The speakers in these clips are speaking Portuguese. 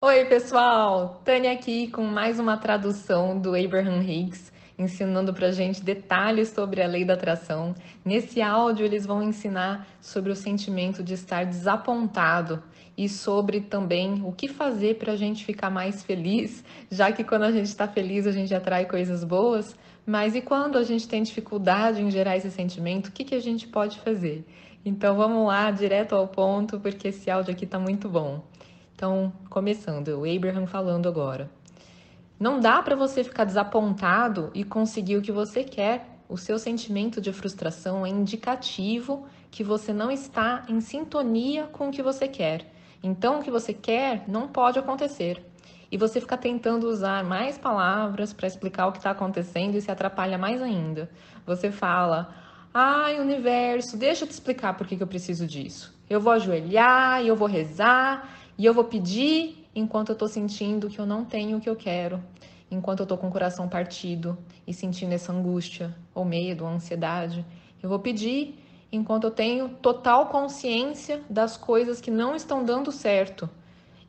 Oi, pessoal! Tânia aqui com mais uma tradução do Abraham Hicks, ensinando para gente detalhes sobre a lei da atração. Nesse áudio, eles vão ensinar sobre o sentimento de estar desapontado e sobre também o que fazer para a gente ficar mais feliz, já que quando a gente está feliz a gente atrai coisas boas, mas e quando a gente tem dificuldade em gerar esse sentimento, o que, que a gente pode fazer? Então vamos lá, direto ao ponto, porque esse áudio aqui está muito bom. Então, começando, o Abraham falando agora. Não dá para você ficar desapontado e conseguir o que você quer. O seu sentimento de frustração é indicativo que você não está em sintonia com o que você quer. Então, o que você quer não pode acontecer. E você fica tentando usar mais palavras para explicar o que está acontecendo e se atrapalha mais ainda. Você fala, ai, universo, deixa eu te explicar por que, que eu preciso disso. Eu vou ajoelhar eu vou rezar e eu vou pedir enquanto eu estou sentindo que eu não tenho o que eu quero, enquanto eu estou com o coração partido e sentindo essa angústia, ou medo, ou ansiedade. Eu vou pedir enquanto eu tenho total consciência das coisas que não estão dando certo.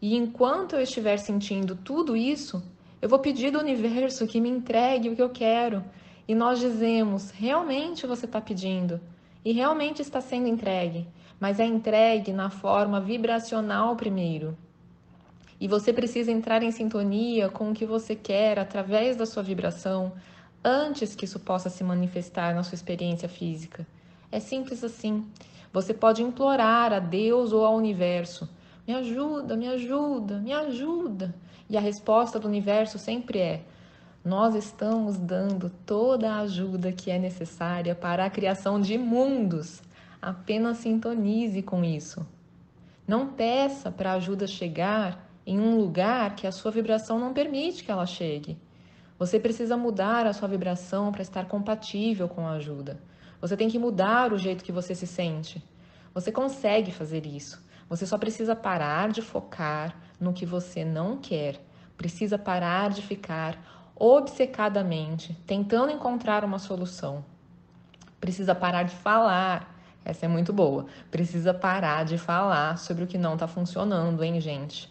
E enquanto eu estiver sentindo tudo isso, eu vou pedir do universo que me entregue o que eu quero. E nós dizemos: realmente você está pedindo, e realmente está sendo entregue mas é entregue na forma vibracional primeiro. E você precisa entrar em sintonia com o que você quer através da sua vibração antes que isso possa se manifestar na sua experiência física. É simples assim. Você pode implorar a Deus ou ao universo: me ajuda, me ajuda, me ajuda. E a resposta do universo sempre é: nós estamos dando toda a ajuda que é necessária para a criação de mundos. Apenas sintonize com isso. Não peça para a ajuda chegar em um lugar que a sua vibração não permite que ela chegue. Você precisa mudar a sua vibração para estar compatível com a ajuda. Você tem que mudar o jeito que você se sente. Você consegue fazer isso. Você só precisa parar de focar no que você não quer. Precisa parar de ficar obcecadamente tentando encontrar uma solução. Precisa parar de falar essa é muito boa. Precisa parar de falar sobre o que não está funcionando, hein, gente?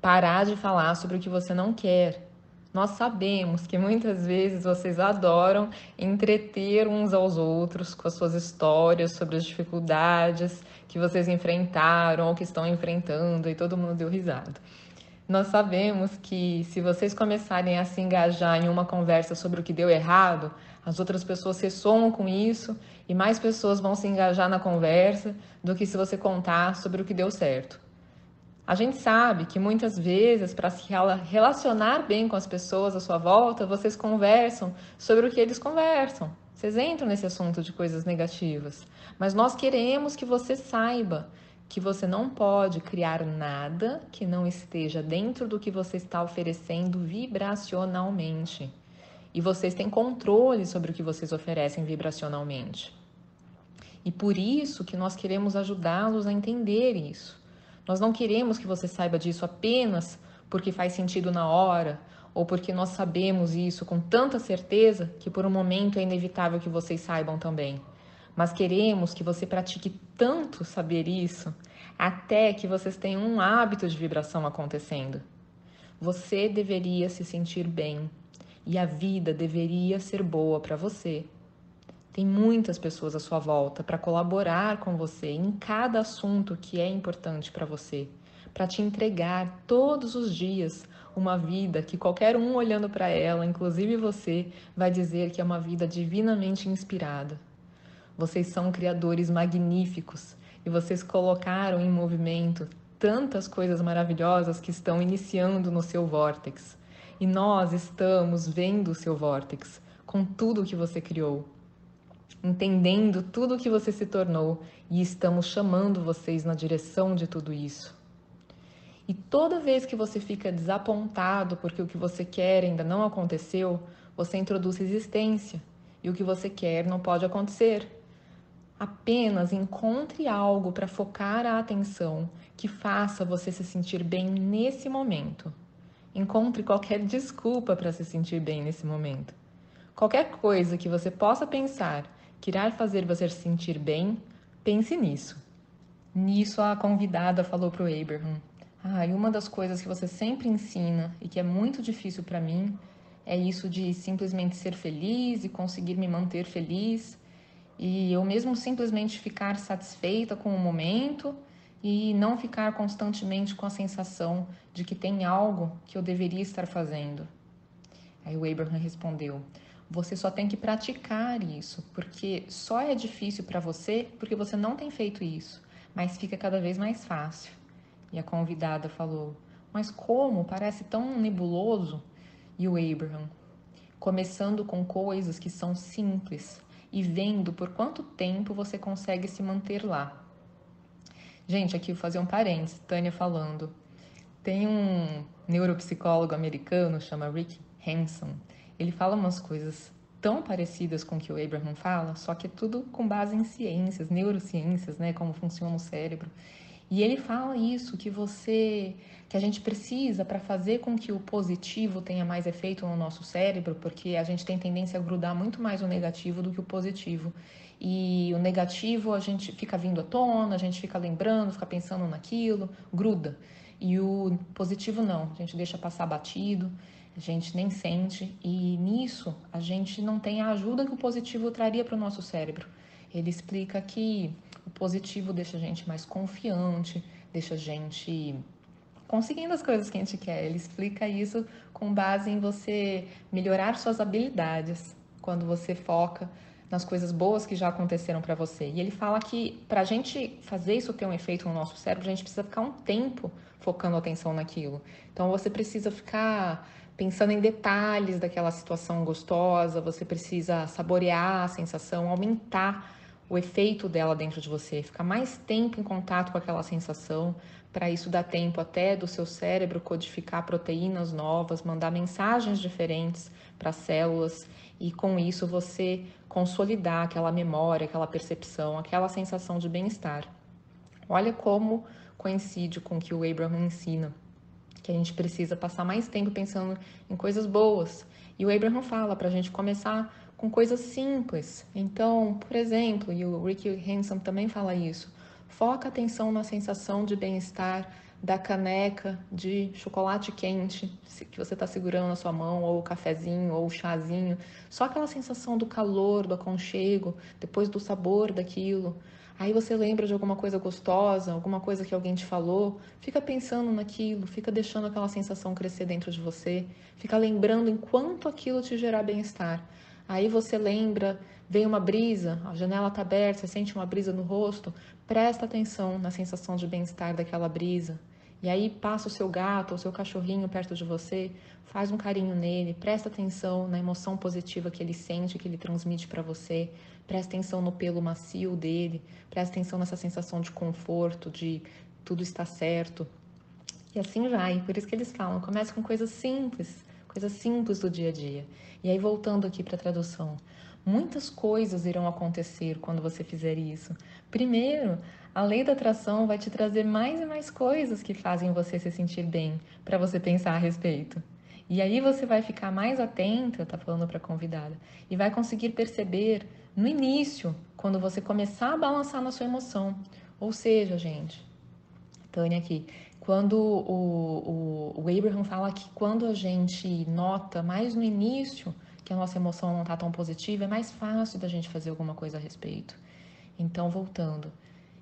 Parar de falar sobre o que você não quer. Nós sabemos que muitas vezes vocês adoram entreter uns aos outros com as suas histórias sobre as dificuldades que vocês enfrentaram ou que estão enfrentando e todo mundo deu risada. Nós sabemos que se vocês começarem a se engajar em uma conversa sobre o que deu errado, as outras pessoas ressoam com isso e mais pessoas vão se engajar na conversa do que se você contar sobre o que deu certo. A gente sabe que muitas vezes, para se relacionar bem com as pessoas à sua volta, vocês conversam sobre o que eles conversam. Vocês entram nesse assunto de coisas negativas. Mas nós queremos que você saiba que você não pode criar nada que não esteja dentro do que você está oferecendo vibracionalmente. E vocês têm controle sobre o que vocês oferecem vibracionalmente. E por isso que nós queremos ajudá-los a entender isso. Nós não queremos que você saiba disso apenas porque faz sentido na hora ou porque nós sabemos isso com tanta certeza que por um momento é inevitável que vocês saibam também. Mas queremos que você pratique tanto saber isso até que vocês tenham um hábito de vibração acontecendo. Você deveria se sentir bem e a vida deveria ser boa para você. Tem muitas pessoas à sua volta para colaborar com você em cada assunto que é importante para você, para te entregar todos os dias uma vida que qualquer um olhando para ela, inclusive você, vai dizer que é uma vida divinamente inspirada. Vocês são criadores magníficos e vocês colocaram em movimento tantas coisas maravilhosas que estão iniciando no seu vórtex. E nós estamos vendo o seu vórtex com tudo que você criou, entendendo tudo que você se tornou e estamos chamando vocês na direção de tudo isso. E toda vez que você fica desapontado porque o que você quer ainda não aconteceu, você introduz resistência e o que você quer não pode acontecer. Apenas encontre algo para focar a atenção que faça você se sentir bem nesse momento. Encontre qualquer desculpa para se sentir bem nesse momento. Qualquer coisa que você possa pensar que irá fazer você se sentir bem, pense nisso. Nisso a convidada falou para o Abraham: Ah, e uma das coisas que você sempre ensina e que é muito difícil para mim é isso de simplesmente ser feliz e conseguir me manter feliz e eu mesmo simplesmente ficar satisfeita com o momento e não ficar constantemente com a sensação de que tem algo que eu deveria estar fazendo. Aí o Abraham respondeu: Você só tem que praticar isso, porque só é difícil para você porque você não tem feito isso, mas fica cada vez mais fácil. E a convidada falou: Mas como? Parece tão nebuloso. E o Abraham: Começando com coisas que são simples e vendo por quanto tempo você consegue se manter lá. Gente, aqui vou fazer um parênteses, Tânia falando. Tem um neuropsicólogo americano, chama Rick Hanson. Ele fala umas coisas tão parecidas com o que o Abraham fala, só que é tudo com base em ciências, neurociências, né, como funciona o cérebro. E ele fala isso que você que a gente precisa para fazer com que o positivo tenha mais efeito no nosso cérebro, porque a gente tem tendência a grudar muito mais o negativo do que o positivo. E o negativo a gente fica vindo à tona, a gente fica lembrando, fica pensando naquilo, gruda. E o positivo não, a gente deixa passar batido, a gente nem sente. E nisso a gente não tem a ajuda que o positivo traria para o nosso cérebro. Ele explica que o positivo deixa a gente mais confiante, deixa a gente conseguindo as coisas que a gente quer. Ele explica isso com base em você melhorar suas habilidades quando você foca nas coisas boas que já aconteceram para você. E ele fala que para a gente fazer isso ter um efeito no nosso cérebro, a gente precisa ficar um tempo focando a atenção naquilo. Então você precisa ficar pensando em detalhes daquela situação gostosa, você precisa saborear a sensação, aumentar o efeito dela dentro de você, ficar mais tempo em contato com aquela sensação, para isso dar tempo até do seu cérebro codificar proteínas novas, mandar mensagens diferentes para as células e com isso você consolidar aquela memória, aquela percepção, aquela sensação de bem-estar. Olha como coincide com o que o Abraham ensina, que a gente precisa passar mais tempo pensando em coisas boas. E o Abraham fala para a gente começar com coisas simples. Então, por exemplo, e o Ricky Hanson também fala isso, foca atenção na sensação de bem-estar da caneca de chocolate quente que você está segurando na sua mão, ou o cafezinho, ou o chazinho. Só aquela sensação do calor, do aconchego, depois do sabor daquilo. Aí você lembra de alguma coisa gostosa, alguma coisa que alguém te falou, fica pensando naquilo, fica deixando aquela sensação crescer dentro de você, fica lembrando enquanto aquilo te gerar bem-estar. Aí você lembra, vem uma brisa, a janela está aberta, você sente uma brisa no rosto, presta atenção na sensação de bem-estar daquela brisa. E aí passa o seu gato ou o seu cachorrinho perto de você, faz um carinho nele, presta atenção na emoção positiva que ele sente, que ele transmite para você, presta atenção no pelo macio dele, presta atenção nessa sensação de conforto, de tudo está certo. E assim vai, por isso que eles falam, comece com coisas simples, coisas simples do dia a dia. E aí, voltando aqui para a tradução, muitas coisas irão acontecer quando você fizer isso. Primeiro, a lei da atração vai te trazer mais e mais coisas que fazem você se sentir bem, para você pensar a respeito. E aí você vai ficar mais atenta, tá falando para a convidada, e vai conseguir perceber no início, quando você começar a balançar na sua emoção. Ou seja, gente, Tânia aqui, quando o, o, o Abraham fala que quando a gente nota mais no início que a nossa emoção não está tão positiva, é mais fácil da gente fazer alguma coisa a respeito. Então, voltando.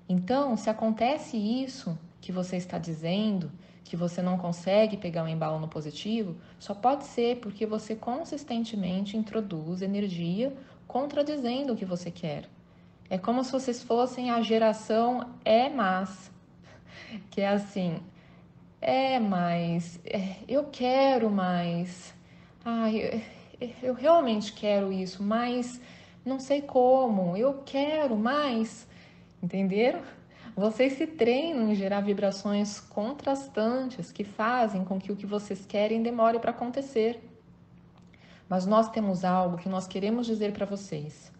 Então, se acontece isso que você está dizendo, que você não consegue pegar um embalo no positivo, só pode ser porque você consistentemente introduz energia contradizendo o que você quer. É como se vocês fossem a geração é mas, que é assim, é, mas é, eu quero mais. Ai, eu, eu realmente quero isso, mas não sei como. Eu quero mais. Entenderam? Vocês se treinam em gerar vibrações contrastantes que fazem com que o que vocês querem demore para acontecer. Mas nós temos algo que nós queremos dizer para vocês.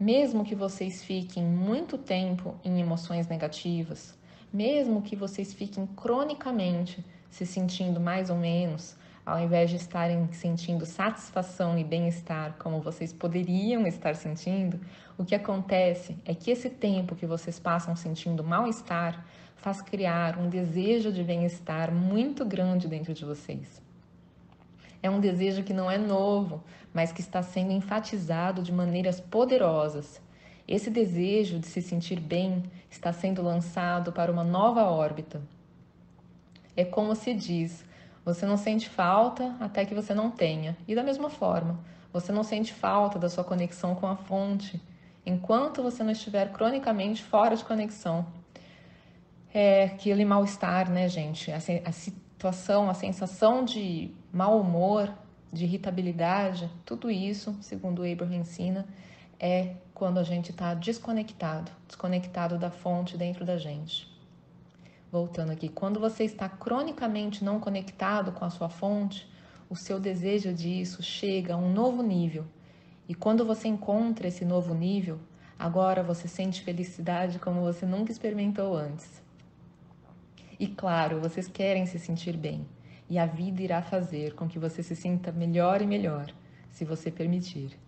Mesmo que vocês fiquem muito tempo em emoções negativas, mesmo que vocês fiquem cronicamente se sentindo mais ou menos, ao invés de estarem sentindo satisfação e bem-estar como vocês poderiam estar sentindo, o que acontece é que esse tempo que vocês passam sentindo mal-estar faz criar um desejo de bem-estar muito grande dentro de vocês. É um desejo que não é novo, mas que está sendo enfatizado de maneiras poderosas. Esse desejo de se sentir bem está sendo lançado para uma nova órbita. É como se diz: você não sente falta até que você não tenha. E da mesma forma, você não sente falta da sua conexão com a fonte enquanto você não estiver cronicamente fora de conexão. É aquele mal-estar, né, gente? A, a situação, a sensação de mau humor, de irritabilidade, tudo isso, segundo o Abraham ensina, é quando a gente está desconectado, desconectado da fonte dentro da gente. Voltando aqui, quando você está cronicamente não conectado com a sua fonte, o seu desejo disso chega a um novo nível. E quando você encontra esse novo nível, agora você sente felicidade como você nunca experimentou antes. E claro, vocês querem se sentir bem, e a vida irá fazer com que você se sinta melhor e melhor, se você permitir.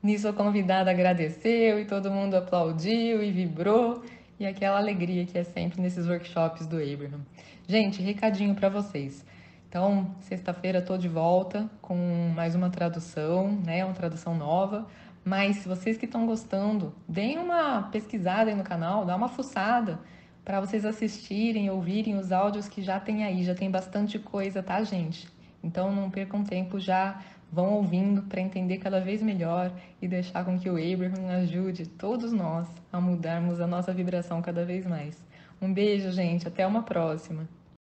Nisso a convidada agradeceu e todo mundo aplaudiu e vibrou e aquela alegria que é sempre nesses workshops do Abraham. Gente, recadinho para vocês. Então, sexta-feira estou de volta com mais uma tradução, né? Uma tradução nova. Mas se vocês que estão gostando, deem uma pesquisada aí no canal, dá uma fuçada para vocês assistirem, ouvirem os áudios que já tem aí, já tem bastante coisa, tá, gente? Então não percam tempo, já vão ouvindo para entender cada vez melhor e deixar com que o Abraham ajude todos nós a mudarmos a nossa vibração cada vez mais. Um beijo, gente, até uma próxima.